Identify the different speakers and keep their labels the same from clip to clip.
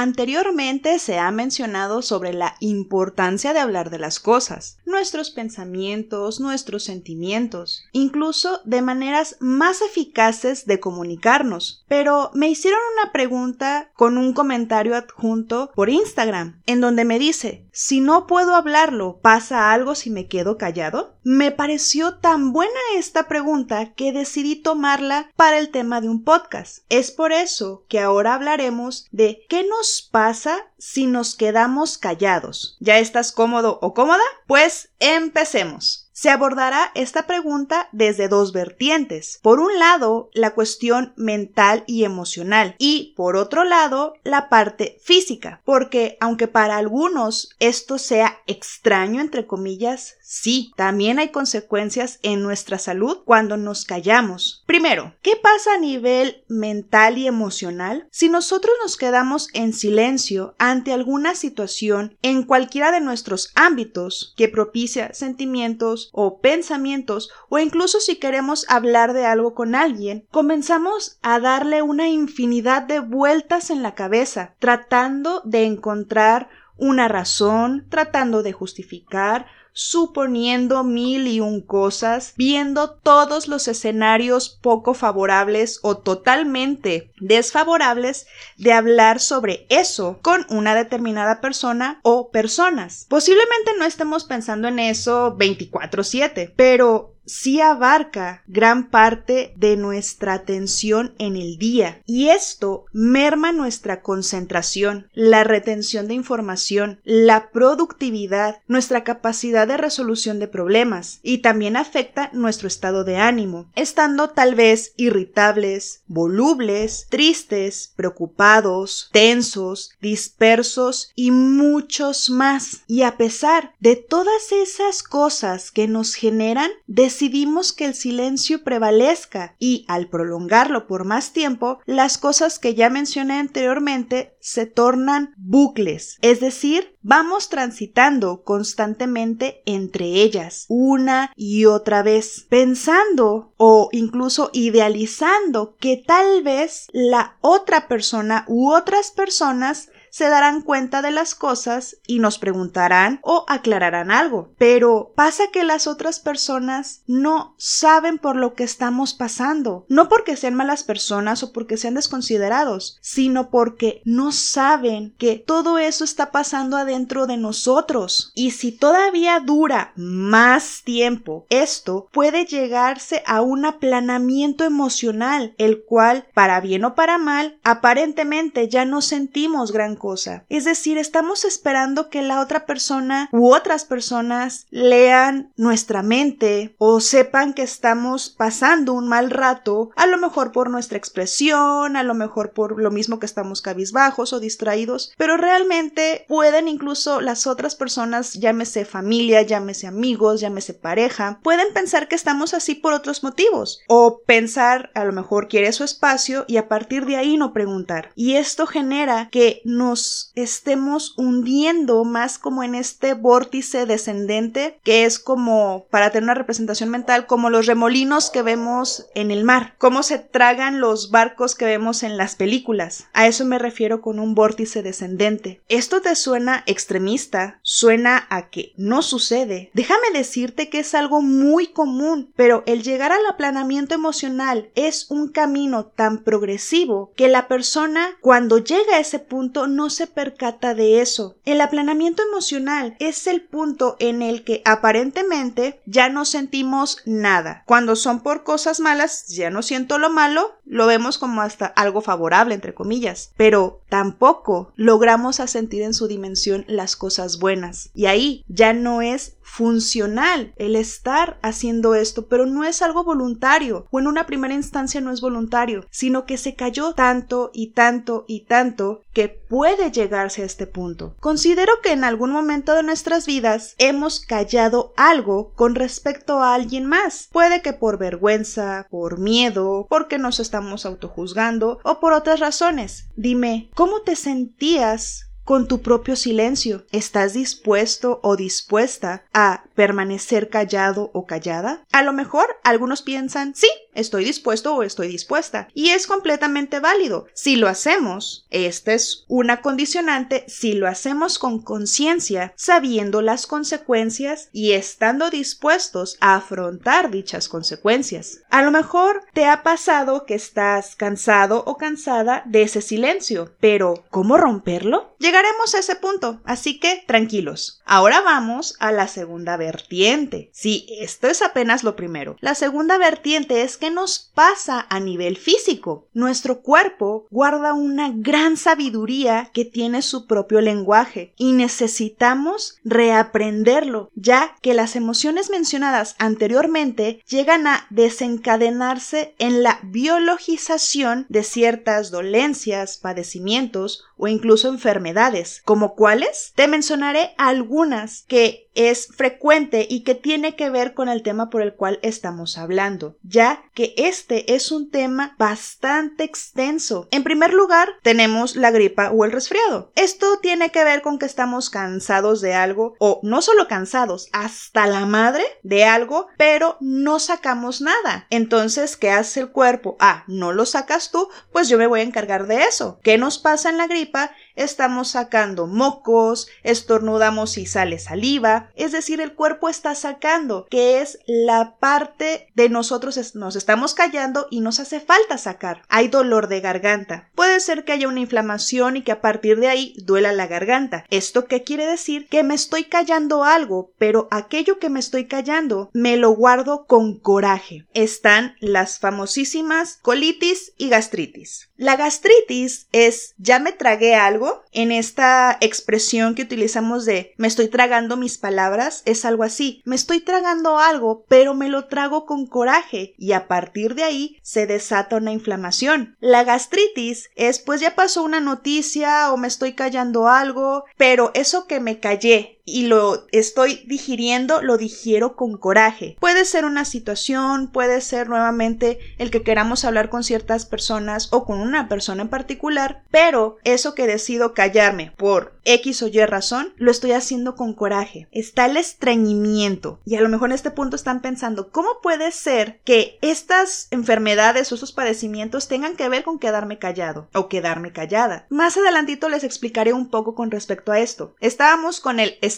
Speaker 1: Anteriormente se ha mencionado sobre la importancia de hablar de las cosas, nuestros pensamientos, nuestros sentimientos, incluso de maneras más eficaces de comunicarnos. Pero me hicieron una pregunta con un comentario adjunto por Instagram, en donde me dice, si no puedo hablarlo, ¿pasa algo si me quedo callado? Me pareció tan buena esta pregunta que decidí tomarla para el tema de un podcast. Es por eso que ahora hablaremos de qué nos pasa si nos quedamos callados. ¿Ya estás cómodo o cómoda? Pues empecemos. Se abordará esta pregunta desde dos vertientes. Por un lado, la cuestión mental y emocional y por otro lado, la parte física, porque aunque para algunos esto sea extraño, entre comillas, sí, también hay consecuencias en nuestra salud cuando nos callamos. Primero, ¿qué pasa a nivel mental y emocional si nosotros nos quedamos en silencio ante alguna situación en cualquiera de nuestros ámbitos que propicia sentimientos, o pensamientos o incluso si queremos hablar de algo con alguien, comenzamos a darle una infinidad de vueltas en la cabeza, tratando de encontrar una razón, tratando de justificar, suponiendo mil y un cosas, viendo todos los escenarios poco favorables o totalmente desfavorables de hablar sobre eso con una determinada persona o personas. Posiblemente no estemos pensando en eso 24/7, pero sí abarca gran parte de nuestra atención en el día y esto merma nuestra concentración, la retención de información, la productividad, nuestra capacidad de resolución de problemas y también afecta nuestro estado de ánimo, estando tal vez irritables, volubles, tristes, preocupados, tensos, dispersos y muchos más. Y a pesar de todas esas cosas que nos generan decidimos que el silencio prevalezca y, al prolongarlo por más tiempo, las cosas que ya mencioné anteriormente se tornan bucles, es decir, vamos transitando constantemente entre ellas, una y otra vez, pensando o incluso idealizando que tal vez la otra persona u otras personas se darán cuenta de las cosas y nos preguntarán o aclararán algo. Pero pasa que las otras personas no saben por lo que estamos pasando, no porque sean malas personas o porque sean desconsiderados, sino porque no saben que todo eso está pasando adentro de nosotros. Y si todavía dura más tiempo, esto puede llegarse a un aplanamiento emocional, el cual, para bien o para mal, aparentemente ya no sentimos gran cosa. Es decir, estamos esperando que la otra persona u otras personas lean nuestra mente o sepan que estamos pasando un mal rato, a lo mejor por nuestra expresión, a lo mejor por lo mismo que estamos cabizbajos o distraídos, pero realmente pueden incluso las otras personas, llámese familia, llámese amigos, llámese pareja, pueden pensar que estamos así por otros motivos o pensar a lo mejor quiere su espacio y a partir de ahí no preguntar. Y esto genera que no estemos hundiendo más como en este vórtice descendente que es como, para tener una representación mental, como los remolinos que vemos en el mar, cómo se tragan los barcos que vemos en las películas. A eso me refiero con un vórtice descendente. Esto te suena extremista, suena a que no sucede. Déjame decirte que es algo muy común, pero el llegar al aplanamiento emocional es un camino tan progresivo que la persona cuando llega a ese punto no se percata de eso. El aplanamiento emocional es el punto en el que aparentemente ya no sentimos nada. Cuando son por cosas malas, ya no siento lo malo, lo vemos como hasta algo favorable, entre comillas, pero tampoco logramos a sentir en su dimensión las cosas buenas. Y ahí ya no es funcional el estar haciendo esto, pero no es algo voluntario, o en una primera instancia no es voluntario, sino que se cayó tanto y tanto y tanto que puede llegarse a este punto. Considero que en algún momento de nuestras vidas hemos callado algo con respecto a alguien más. Puede que por vergüenza, por miedo, porque nos estamos autojuzgando o por otras razones. Dime, ¿cómo te sentías con tu propio silencio? ¿Estás dispuesto o dispuesta a permanecer callado o callada? A lo mejor algunos piensan, sí, estoy dispuesto o estoy dispuesta. Y es completamente válido. Si lo hacemos, esta es una condicionante, si lo hacemos con conciencia, sabiendo las consecuencias y estando dispuestos a afrontar dichas consecuencias. A lo mejor te ha pasado que estás cansado o cansada de ese silencio, pero ¿cómo romperlo? Llegaremos a ese punto, así que tranquilos. Ahora vamos a la segunda vertiente. Sí, esto es apenas lo primero. La segunda vertiente es que nos pasa a nivel físico? Nuestro cuerpo guarda una gran sabiduría que tiene su propio lenguaje y necesitamos reaprenderlo, ya que las emociones mencionadas anteriormente llegan a desencadenarse en la biologización de ciertas dolencias, padecimientos o incluso enfermedades. ¿Como cuáles? Te mencionaré algunas que es frecuente y que tiene que ver con el tema por el cual estamos hablando, ya que este es un tema bastante extenso. En primer lugar, tenemos la gripa o el resfriado. Esto tiene que ver con que estamos cansados de algo o no solo cansados, hasta la madre de algo, pero no sacamos nada. Entonces, ¿qué hace el cuerpo? Ah, no lo sacas tú, pues yo me voy a encargar de eso. ¿Qué nos pasa en la gripa? Estamos sacando mocos, estornudamos y sale saliva, es decir, el cuerpo está sacando, que es la parte de nosotros nos estamos callando y nos hace falta sacar. Hay dolor de garganta. Puede ser que haya una inflamación y que a partir de ahí duela la garganta. ¿Esto qué quiere decir? Que me estoy callando algo, pero aquello que me estoy callando me lo guardo con coraje. Están las famosísimas colitis y gastritis. La gastritis es ya me tragué algo en esta expresión que utilizamos de me estoy tragando mis palabras es algo así. Me estoy tragando algo, pero me lo trago con coraje y a partir de ahí se desata una inflamación. La gastritis es pues ya pasó una noticia o me estoy callando algo, pero eso que me callé y lo estoy digiriendo, lo digiero con coraje. Puede ser una situación, puede ser nuevamente el que queramos hablar con ciertas personas o con una persona en particular, pero eso que decido callarme por X o Y razón, lo estoy haciendo con coraje. Está el estreñimiento y a lo mejor en este punto están pensando, ¿cómo puede ser que estas enfermedades o estos padecimientos tengan que ver con quedarme callado o quedarme callada? Más adelantito les explicaré un poco con respecto a esto. Estábamos con el estreñimiento.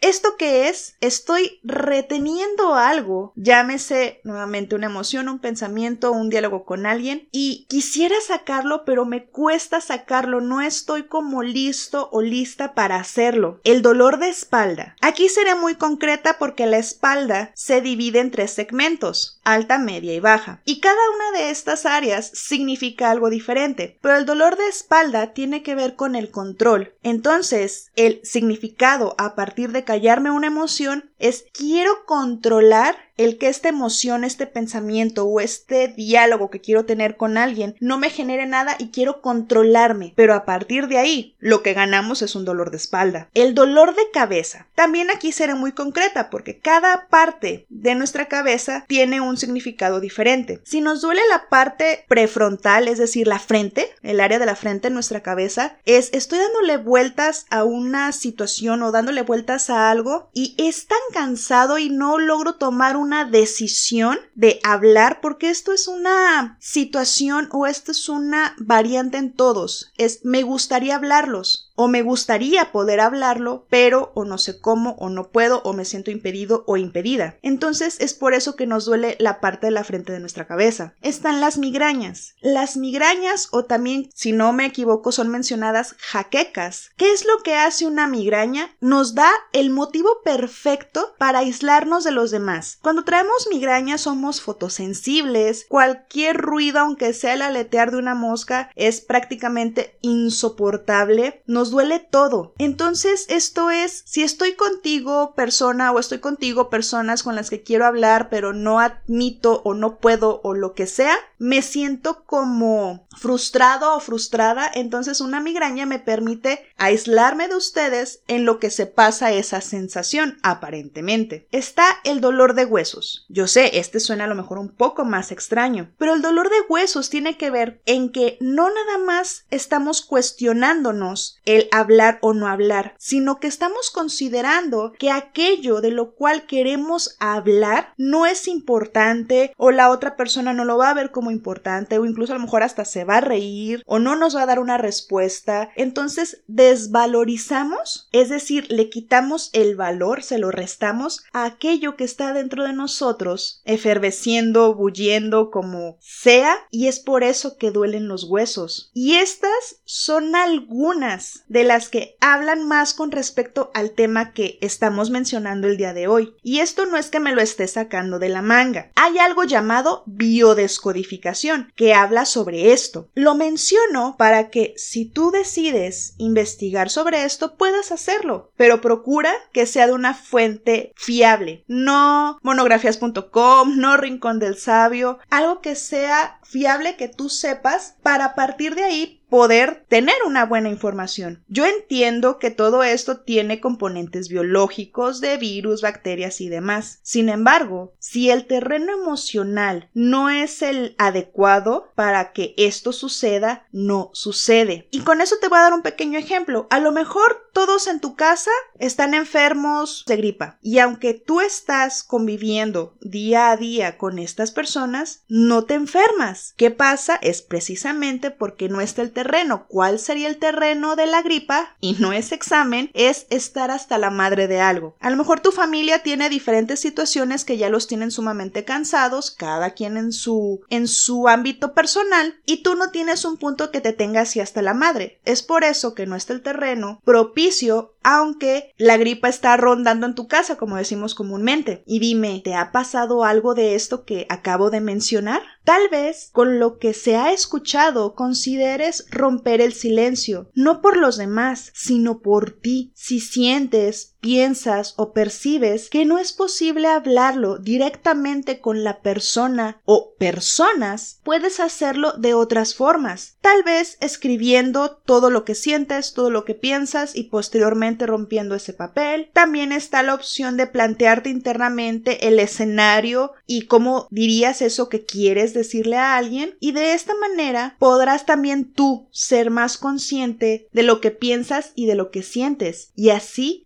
Speaker 1: ¿Esto qué es? Estoy reteniendo algo, llámese nuevamente una emoción, un pensamiento, un diálogo con alguien y quisiera sacarlo, pero me cuesta sacarlo, no estoy como listo o lista para hacerlo. El dolor de espalda. Aquí seré muy concreta porque la espalda se divide en tres segmentos, alta, media y baja, y cada una de estas áreas significa algo diferente, pero el dolor de espalda tiene que ver con el control. Entonces, el significado a partir de callarme una emoción es quiero controlar el que esta emoción, este pensamiento o este diálogo que quiero tener con alguien no me genere nada y quiero controlarme. Pero a partir de ahí, lo que ganamos es un dolor de espalda. El dolor de cabeza. También aquí seré muy concreta porque cada parte de nuestra cabeza tiene un significado diferente. Si nos duele la parte prefrontal, es decir, la frente, el área de la frente en nuestra cabeza, es estoy dándole vueltas a una situación o dándole vueltas a algo y es tan cansado y no logro tomar un una decisión de hablar porque esto es una situación o esto es una variante en todos. Es me gustaría hablarlos o me gustaría poder hablarlo, pero o no sé cómo, o no puedo, o me siento impedido o impedida. Entonces es por eso que nos duele la parte de la frente de nuestra cabeza. Están las migrañas. Las migrañas, o también, si no me equivoco, son mencionadas jaquecas. ¿Qué es lo que hace una migraña? Nos da el motivo perfecto para aislarnos de los demás. Cuando traemos migraña somos fotosensibles, cualquier ruido, aunque sea el aletear de una mosca, es prácticamente insoportable. Nos duele todo. Entonces, esto es, si estoy contigo, persona, o estoy contigo, personas con las que quiero hablar, pero no admito o no puedo o lo que sea, me siento como frustrado o frustrada, entonces una migraña me permite aislarme de ustedes en lo que se pasa esa sensación aparente. frecuentemente. Está el dolor de huesos. Yo sé, este suena a lo mejor un poco más extraño, pero el dolor de huesos tiene que ver en que no nada más estamos cuestionándonos el hablar o no hablar, sino que estamos considerando que aquello de lo cual queremos hablar no es importante o la otra persona no lo va a ver como importante o incluso a lo mejor hasta se va a reír o no nos va a dar una respuesta. Entonces desvalorizamos, es decir, le quitamos el valor, se lo restamos a aquello que está dentro de nosotros, eferveciendo, bulliendo, como sea, y es por eso que duelen los huesos. Y estas son algunas de las que hablan más con respecto al tema que estamos mencionando el día de hoy. Y esto no es que me lo esté sacando de la manga. Hay algo llamado biodescodificación que habla sobre esto. Lo menciono para que si tú decides investigar sobre esto puedas hacerlo, pero procura que sea de una fuente fiable, no monografías.com, no rincón del sabio, algo que sea fiable que tú sepas para partir de ahí poder tener una buena información. Yo entiendo que todo esto tiene componentes biológicos de virus, bacterias y demás. Sin embargo, si el terreno emocional no es el adecuado para que esto suceda, no sucede. Y con eso te voy a dar un pequeño ejemplo. A lo mejor todos en tu casa están enfermos de gripa y aunque tú estás conviviendo día a día con estas personas, no te enfermas. ¿Qué pasa? Es precisamente porque no está el terreno. ¿Cuál sería el terreno de la gripa? Y no es examen, es estar hasta la madre de algo. A lo mejor tu familia tiene diferentes situaciones que ya los tienen sumamente cansados, cada quien en su en su ámbito personal, y tú no tienes un punto que te tenga así hasta la madre. Es por eso que no está el terreno propicio aunque la gripa está rondando en tu casa, como decimos comúnmente. Y dime, ¿te ha pasado algo de esto que acabo de mencionar? Tal vez con lo que se ha escuchado consideres romper el silencio, no por los demás, sino por ti. Si sientes, piensas o percibes que no es posible hablarlo directamente con la persona o personas, puedes hacerlo de otras formas. Tal vez escribiendo todo lo que sientes, todo lo que piensas y posteriormente rompiendo ese papel. También está la opción de plantearte internamente el escenario y cómo dirías eso que quieres decirle a alguien y de esta manera podrás también tú ser más consciente de lo que piensas y de lo que sientes y así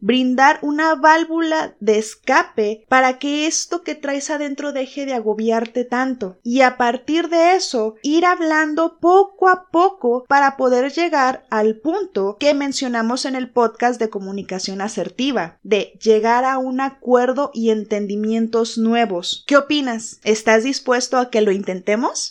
Speaker 1: una válvula de escape para que esto que traes adentro deje de agobiarte tanto y a partir de eso ir hablando poco a poco para poder llegar al punto que mencionamos en el podcast de comunicación asertiva, de llegar a un acuerdo y entendimientos nuevos. ¿Qué opinas? ¿Estás dispuesto a que lo intentemos?